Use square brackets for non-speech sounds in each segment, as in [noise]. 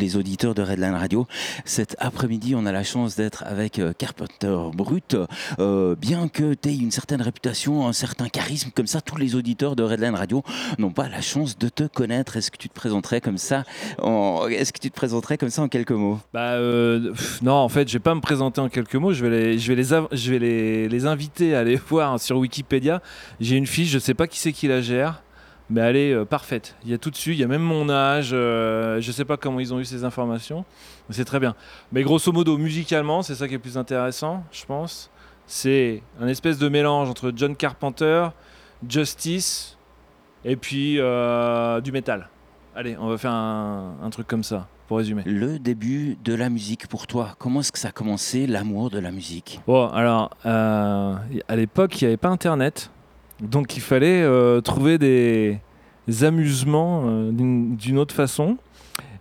les auditeurs de Redline Radio. Cet après-midi, on a la chance d'être avec euh, Carpenter Brut. Euh, bien que tu aies une certaine réputation, un certain charisme, comme ça, tous les auditeurs de Redline Radio n'ont pas la chance de te connaître. Est-ce que tu te présenterais comme ça en... Est-ce que tu te présenterais comme ça en quelques mots? Bah euh, non, en fait, je vais pas me présenter en quelques mots. Je vais les, inviter à aller [laughs] voir sur Wikipédia. J'ai une fiche, je sais pas qui c'est qui la gère mais elle est euh, parfaite. Il y a tout dessus, il y a même mon âge, euh, je ne sais pas comment ils ont eu ces informations, mais c'est très bien. Mais grosso modo, musicalement, c'est ça qui est plus intéressant, je pense. C'est un espèce de mélange entre John Carpenter, Justice et puis euh, du métal. Allez, on va faire un, un, truc comme ça, pour résumer. Le début de la musique pour toi, comment est-ce que ça a commencé, l'amour de la musique? Bon, alors, à l'époque, il n'y avait pas Internet. Donc il fallait euh, trouver des, amusements euh, d'une autre façon.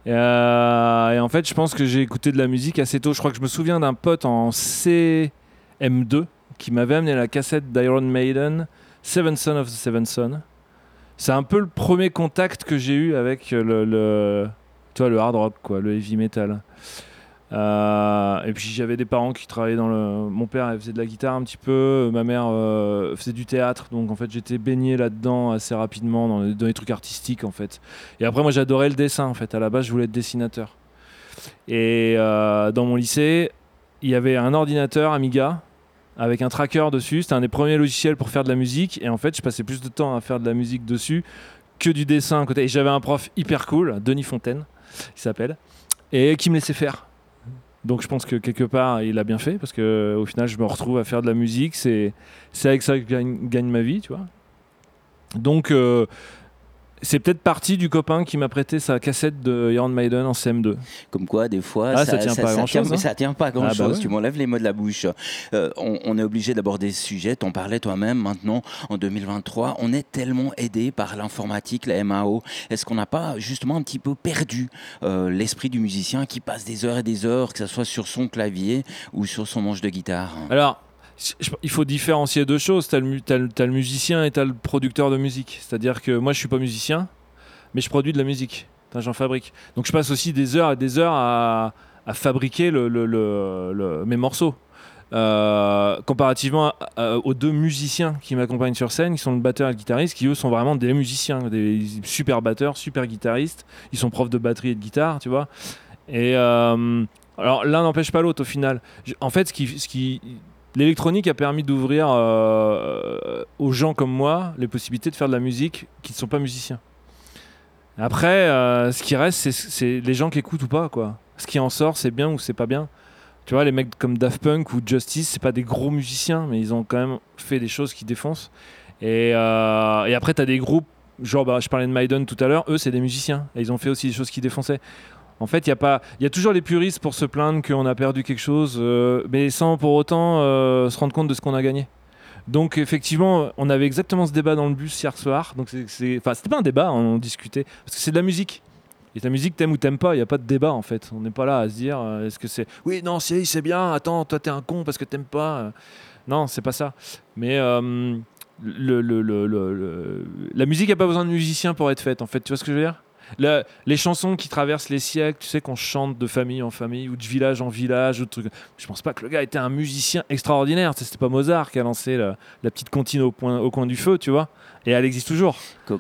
Euh, et en fait, je pense que j'ai écouté de la musique assez tôt. Je crois que je me souviens d'un pote en CM2 qui m'avait amené la cassette d'Iron Maiden, Seven Son of the Seven Son. C'est un peu le premier contact que j'ai eu avec le, le, le hard rock, quoi, le heavy metal. Euh, et puis j'avais des parents qui travaillaient dans le. Mon père faisait de la guitare un petit peu, ma mère euh, faisait du théâtre, donc en fait j'étais baigné là-dedans assez rapidement dans les, trucs artistiques en fait. Et après moi j'adorais le dessin en fait. À la base je voulais être dessinateur. Et euh, dans mon lycée il y avait un ordinateur Amiga avec un tracker dessus. C'était un des premiers logiciels pour faire de la musique. Et en fait je passais plus de temps à faire de la musique dessus que du dessin à côté. Et j'avais un prof hyper cool, Denis Fontaine, il s'appelle, et qui me laissait faire. Donc je pense que quelque part, il a bien fait, parce que au final, je me retrouve à faire de la musique. C'est avec ça que je gagne, gagne, ma vie, tu vois. Donc, euh, c'est peut-être parti du copain qui m'a prêté sa cassette de Iron Maiden en CM2. Comme quoi, des fois, ah, ça, tient pas grand chose. Hein. ça tient pas grand ah, bah chose. Tu m'enlèves les mots de la bouche. Euh, on, est obligé d'aborder ce sujet. T'en parlais toi-même. Maintenant, en 2023, on est tellement aidé par l'informatique, la MAO. Est-ce qu'on n'a pas justement un petit peu perdu euh, l'esprit du musicien qui passe des heures et des heures, que ce soit sur son clavier ou sur son manche de guitare? Alors, il faut différencier deux choses. Tu as, le musicien et tu as le producteur de musique. C'est-à-dire que moi, je suis pas musicien, mais je produis de la musique. J'en fabrique. Donc je passe aussi des heures et des heures à, fabriquer mes morceaux. Euh, comparativement aux deux musiciens qui m'accompagnent sur scène, qui sont le batteur et le guitariste, qui eux sont vraiment des musiciens, des super batteurs, super guitaristes. Ils sont profs de batterie et de guitare, tu vois. Et euh, alors l'un n'empêche pas l'autre au final. En fait, ce qui, ce qui L'électronique a permis d'ouvrir euh, aux gens comme moi les possibilités de faire de la musique qui ne sont pas musiciens. Après, euh, ce qui reste, c'est les gens qui écoutent ou pas. Quoi. Ce qui en sort, c'est bien ou c'est pas bien. Tu vois, les mecs comme Daft Punk ou Justice, c'est pas des gros musiciens, mais ils ont quand même fait des choses qui défoncent. Et, euh, et après, des groupes, genre, bah, je parlais de Maiden tout à l'heure, eux, c'est des musiciens. Et ils ont fait aussi des choses qui défonçaient. En fait, il y a pas, il y a toujours les puristes pour se plaindre qu'on a perdu quelque chose, euh, mais sans pour autant euh, se rendre compte de ce qu'on a gagné. Donc effectivement, on avait exactement ce débat dans le bus hier soir. Donc c'est, enfin, c'était pas un débat, on discutait parce que c'est de la musique. Et ta musique, t'aimes ou t'aimes pas, il n'y a pas de débat en fait. On n'est pas là à se dire euh, est-ce que c'est. Oui, non, c'est, c'est bien, attends, toi t'es un con parce que t'aimes pas. Non, c'est pas ça. Mais la musique n'a pas besoin de musiciens pour être faite en fait. Tu vois ce que je veux dire? Les chansons qui traversent les siècles, tu sais, qu'on chante de famille en famille ou de village en village. Je pense pas que le gars était un musicien extraordinaire. C'était pas Mozart qui a lancé la, petite comptine au, point, au coin du feu, tu vois. Et elle existe toujours.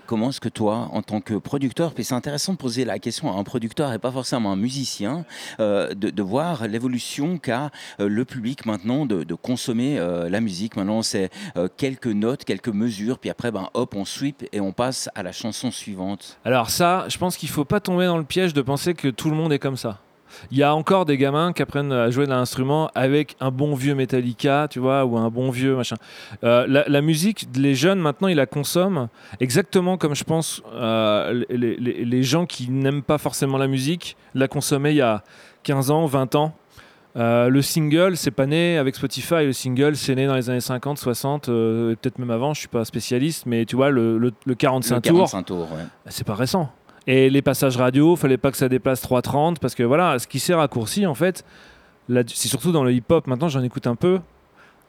comment est-ce que toi, en tant que producteur, puis c'est intéressant de poser la question à un producteur et pas forcément un musicien, euh, de, voir l'évolution qu'a euh, le public maintenant de, consommer euh, la musique. Maintenant, c'est quelques notes, quelques mesures, puis après, ben, hop, on sweep et on passe à la chanson suivante. Alors ça, je pense qu'il faut pas tomber dans le piège de penser que tout le monde est comme ça. Il y a encore des gamins qui apprennent à jouer de l'instrument avec un bon vieux Metallica, tu vois, ou un bon vieux machin. Euh, la, musique, les jeunes maintenant, ils la consomment exactement comme je pense euh, les, gens qui n'aiment pas forcément la musique la consommaient il y a 15 ans, 20 ans. Euh, le single, c'est pas né avec Spotify. Le single, c'est né dans les années 50, 60, peut-être même avant. Je suis pas spécialiste, mais tu vois, le, 45 tours, c'est pas récent. Et les passages radio, fallait pas que ça dépasse 3.30 parce que voilà, ce qui s'est raccourci en fait, c'est surtout dans le hip-hop. Maintenant, j'en écoute un peu.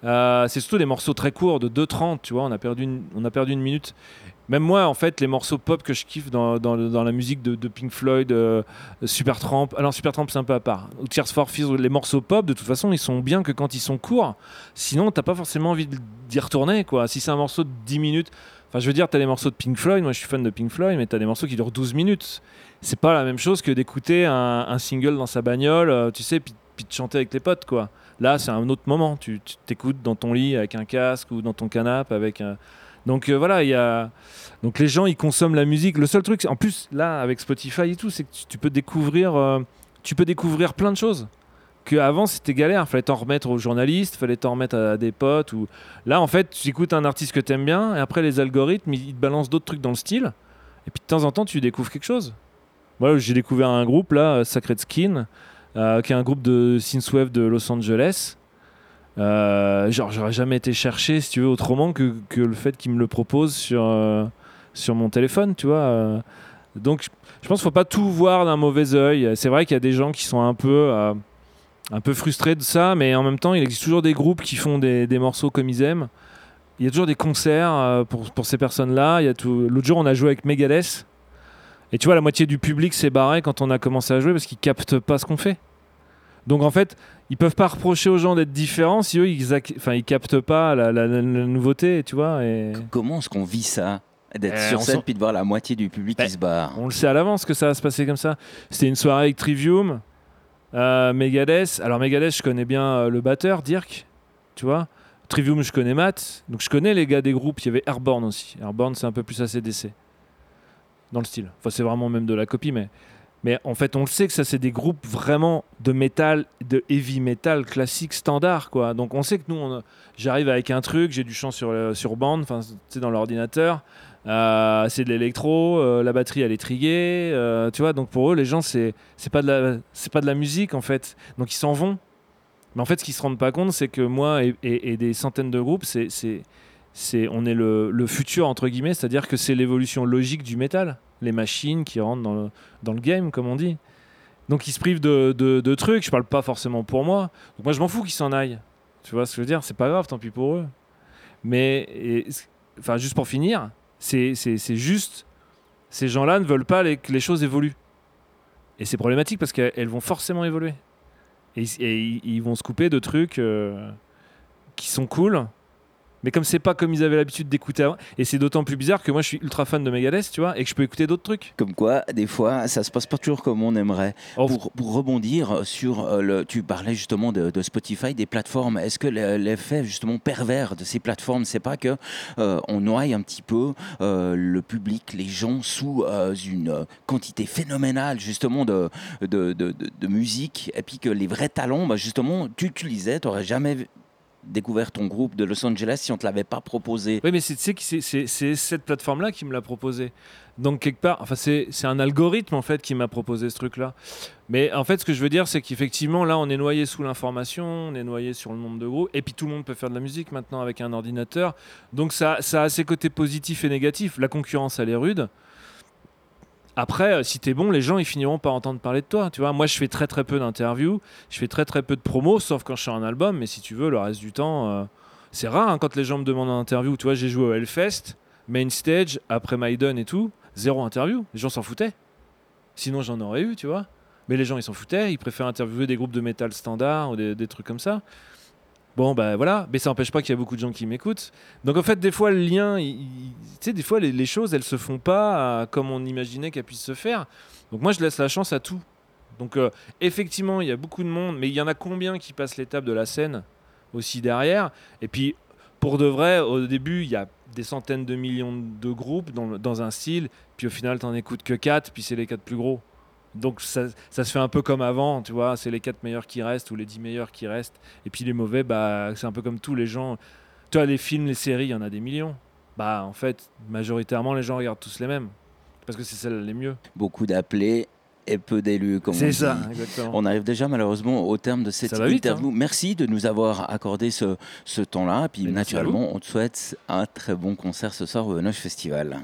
Euh, c'est surtout des morceaux très courts de 2.30, tu vois. On a perdu une minute. Même moi, en fait, les morceaux pop que je kiffe dans, dans, la musique de, Pink Floyd, euh, Supertramp, alors Supertramp c'est un peu à part, ou Tears for Fears, les morceaux pop, de toute façon, ils sont bien que quand ils sont courts. Sinon, t'as pas forcément envie d'y retourner, quoi. Si c'est un morceau de 10 minutes, enfin, je veux dire, t'as les morceaux de Pink Floyd, moi je suis fan de Pink Floyd, mais t'as des morceaux qui durent 12 minutes. C'est pas la même chose que d'écouter un, single dans sa bagnole, euh, tu sais, puis, de chanter avec les potes, quoi. Là, c'est un autre moment. Tu t'écoutes dans ton lit avec un casque ou dans ton canapé avec un. Donc euh, voilà, il y a. Donc les gens, ils consomment la musique. Le seul truc, en plus, là, avec Spotify et tout, c'est que tu peux découvrir, euh, tu peux découvrir plein de choses. Que avant c'était galère, fallait t'en remettre aux journalistes, fallait t'en remettre à, des potes. Ou... Là, en fait, tu écoutes un artiste que t'aimes bien, et après, les algorithmes, ils te balancent d'autres trucs dans le style. Et puis de temps en temps, tu découvres quelque chose. Moi, j'ai découvert un groupe, là, Sacred Skin. Euh, qui est un groupe de synthwave de Los Angeles. Euh, genre, j'aurais jamais été chercher, si tu veux, autrement que, que le fait qu'ils me le proposent sur, euh, sur mon téléphone, tu vois. donc, je pense qu'il faut pas tout voir d'un mauvais oeil. C'est vrai qu'il y a des gens qui sont un peu, un peu frustrés de ça, mais en même temps, il existe toujours des groupes qui font des, des morceaux comme ils aiment. Il y a toujours des concerts pour, pour ces personnes-là. L'autre jour, on a joué avec Megadeth. Et tu vois, la moitié du public s'est barré quand on a commencé à jouer parce qu'ils captent pas ce qu'on fait. Donc en fait, ils peuvent pas reprocher aux gens d'être différents si eux ils, enfin, ils captent pas la, nouveauté, tu vois. Et... Comment est-ce qu'on vit ça D'être eh, sur scène puis de voir la moitié du public qui ben, se barre? On le sait à l'avance que ça va se passer comme ça. C'était une soirée avec Trivium, euh, Megadeth. Alors Megadeth, je connais bien euh, le batteur, Dirk, tu vois. Trivium, je connais Matt. Donc je connais les gars des groupes. Il y avait Airborne aussi. Airborne, c'est un peu plus ACDC dans le style. Enfin, c'est vraiment même de la copie, mais, mais en fait, on le sait que ça, c'est des groupes vraiment de métal, de heavy metal classique standard, quoi. Donc, on sait que nous, j'arrive avec un truc, j'ai du chant sur, euh, bande, enfin, c'est dans l'ordinateur. Euh, c'est de l'électro, euh, la batterie elle est triguée, tu vois. Donc pour eux, les gens, c'est c'est pas de la pas de la musique en fait. Donc ils s'en vont. Mais en fait, ce qu'ils se rendent pas compte, c'est que moi et, des centaines de groupes, c'est on est le, futur entre guillemets, c'est-à-dire que c'est l'évolution logique du métal, les machines qui rentrent dans le, dans le game comme on dit. Donc ils se privent de, de, trucs, je parle pas forcément pour moi. Donc moi je m'en fous qu'ils s'en aillent. Tu vois ce que je veux dire? C'est pas grave, tant pis pour eux. Mais enfin juste pour finir, c'est juste ces gens-là ne veulent pas que les choses évoluent. Et c'est problématique parce qu'elles vont forcément évoluer. Et, ils vont se couper de trucs euh, qui sont cool, mais comme c'est pas comme ils avaient l'habitude d'écouter avant, et c'est d'autant plus bizarre que moi je suis ultra fan de Megadeth, tu vois, et que je peux écouter d'autres trucs. Comme quoi, des fois, ça se passe pas toujours comme on aimerait. Oh. Pour, pour, rebondir sur euh, le, tu parlais justement de, Spotify, des plateformes. Est-ce que l'effet justement pervers de ces plateformes, c'est pas que euh, on noie un petit peu euh, le public, les gens sous une quantité phénoménale justement de de, de, de, musique, et puis que les vrais talents, bah, justement, tu utilisais, tu n'aurais jamais découvert ton groupe de Los Angeles si on te l'avait pas proposé. Oui, mais c'est cette plateforme-là qui me l'a proposé. Donc quelque part, enfin c'est un algorithme en fait qui m'a proposé ce truc-là. Mais en fait, ce que je veux dire, c'est qu'effectivement là, on est noyé sous l'information, on est noyé sur le nombre de groupes, et puis tout le monde peut faire de la musique maintenant avec un ordinateur. Donc ça, ça a ses côtés positifs et négatifs. La concurrence, elle est rude. Après, euh, si t'es bon, les gens ils finiront par entendre parler de toi. Tu vois, moi je fais très très peu d'interviews, je fais très très peu de promos, sauf quand je suis un album. Mais si tu veux, le reste du temps, euh, c'est rare hein, quand les gens me demandent une interview. Tu vois, j'ai joué au Hellfest, main stage, après Maiden et tout, zéro interview. Les gens s'en foutaient. Sinon j'en aurais eu, tu vois. Mais les gens ils s'en foutaient, ils préfèrent interviewer des groupes de métal standard ou des trucs comme ça. Bon, ben voilà, mais ça n'empêche pas qu'il y a beaucoup de gens qui m'écoutent. Donc en fait, des fois, le lien, tu sais, des fois, les, choses, elles se font pas comme on imaginait qu'elles puissent se faire. Donc moi, je laisse la chance à tout. Donc euh, effectivement, il y a beaucoup de monde, mais il y en a combien qui passent l'étape de la scène aussi derrière? Et puis, pour de vrai, au début, il y a des centaines de millions de groupes dans, dans un style, puis au final, tu n'en écoutes que 4, puis c'est les 4 plus gros. Donc ça, ça, se fait un peu comme avant, tu vois, c'est les 4 meilleurs qui restent ou les 10 meilleurs qui restent. Et puis les mauvais, bah, c'est un peu comme tous les gens. Tu vois, les films, les séries, il y en a des millions. Bah en fait, majoritairement, les gens regardent tous les mêmes. Parce que c'est celles les mieux. Beaucoup d'appelés et peu d'élus, comme C'est ça, exactement. On arrive déjà malheureusement au terme de cette interview. Hein. Merci de nous avoir accordé ce, ce temps-là. Et puis naturellement, on te souhaite un très bon concert ce soir au Noche Festival.